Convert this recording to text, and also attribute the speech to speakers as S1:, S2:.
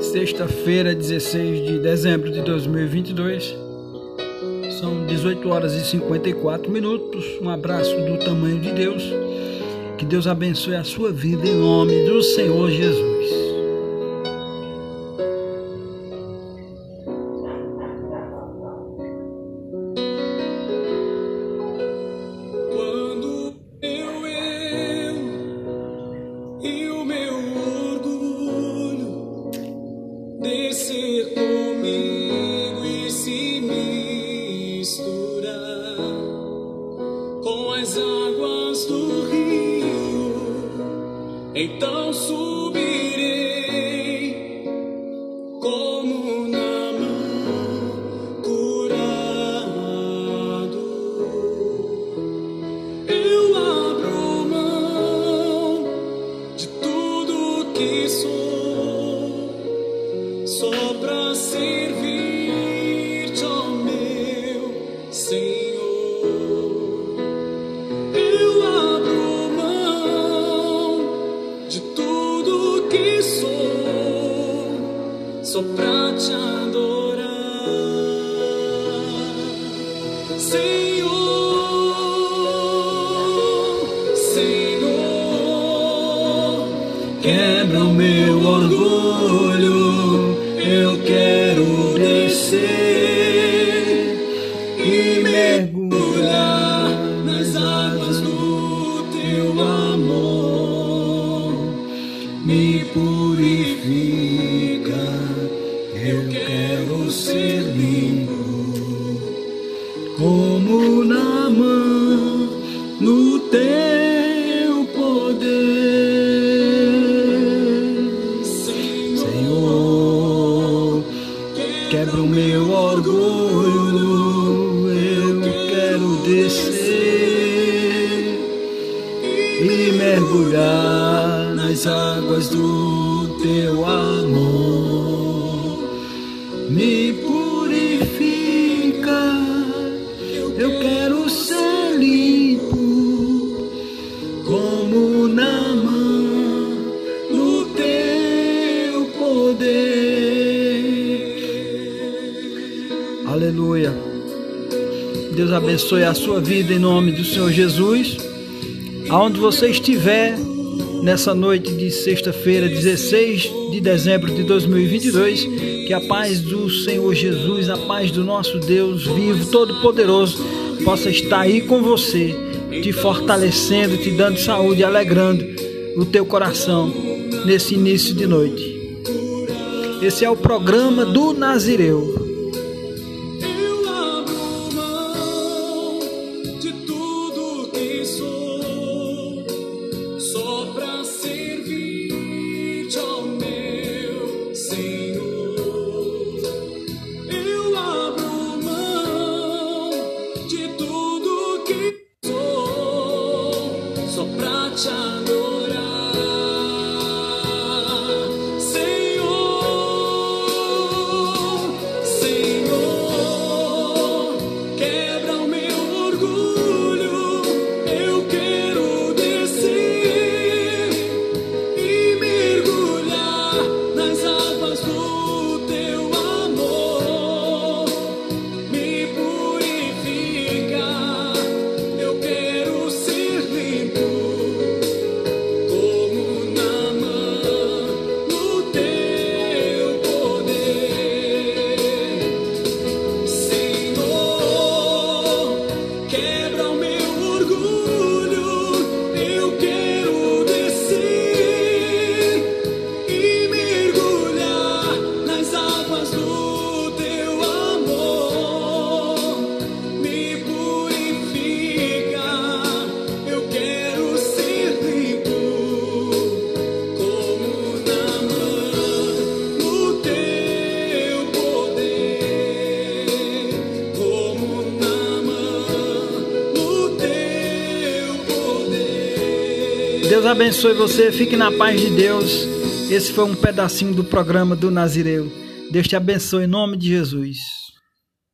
S1: Sexta-feira, 16 de dezembro de 2022. São 18 horas e 54 minutos. Um abraço do tamanho de Deus. Que Deus abençoe a sua vida em nome do Senhor Jesus.
S2: Então subirei como na mão curado. Eu abro mão de tudo que sou só para servir-te, só pra te adorar, Senhor, Senhor, quebra o meu orgulho, eu quero descer Eu quero ser limpo como na mão no teu poder, Senhor. Quebra o meu orgulho, eu quero descer e mergulhar nas águas do teu amor
S1: Aleluia. Deus abençoe a sua vida em nome do Senhor Jesus. Aonde você estiver, nessa noite de sexta-feira, 16 de dezembro de 2022. Que a paz do Senhor Jesus, a paz do nosso Deus vivo, todo-poderoso, possa estar aí com você, te fortalecendo, te dando saúde, alegrando o teu coração nesse início de noite. Esse é o programa do Nazireu. Deus abençoe você, fique na paz de Deus. Esse foi um pedacinho do programa do Nazireu. Deus te abençoe em nome de Jesus.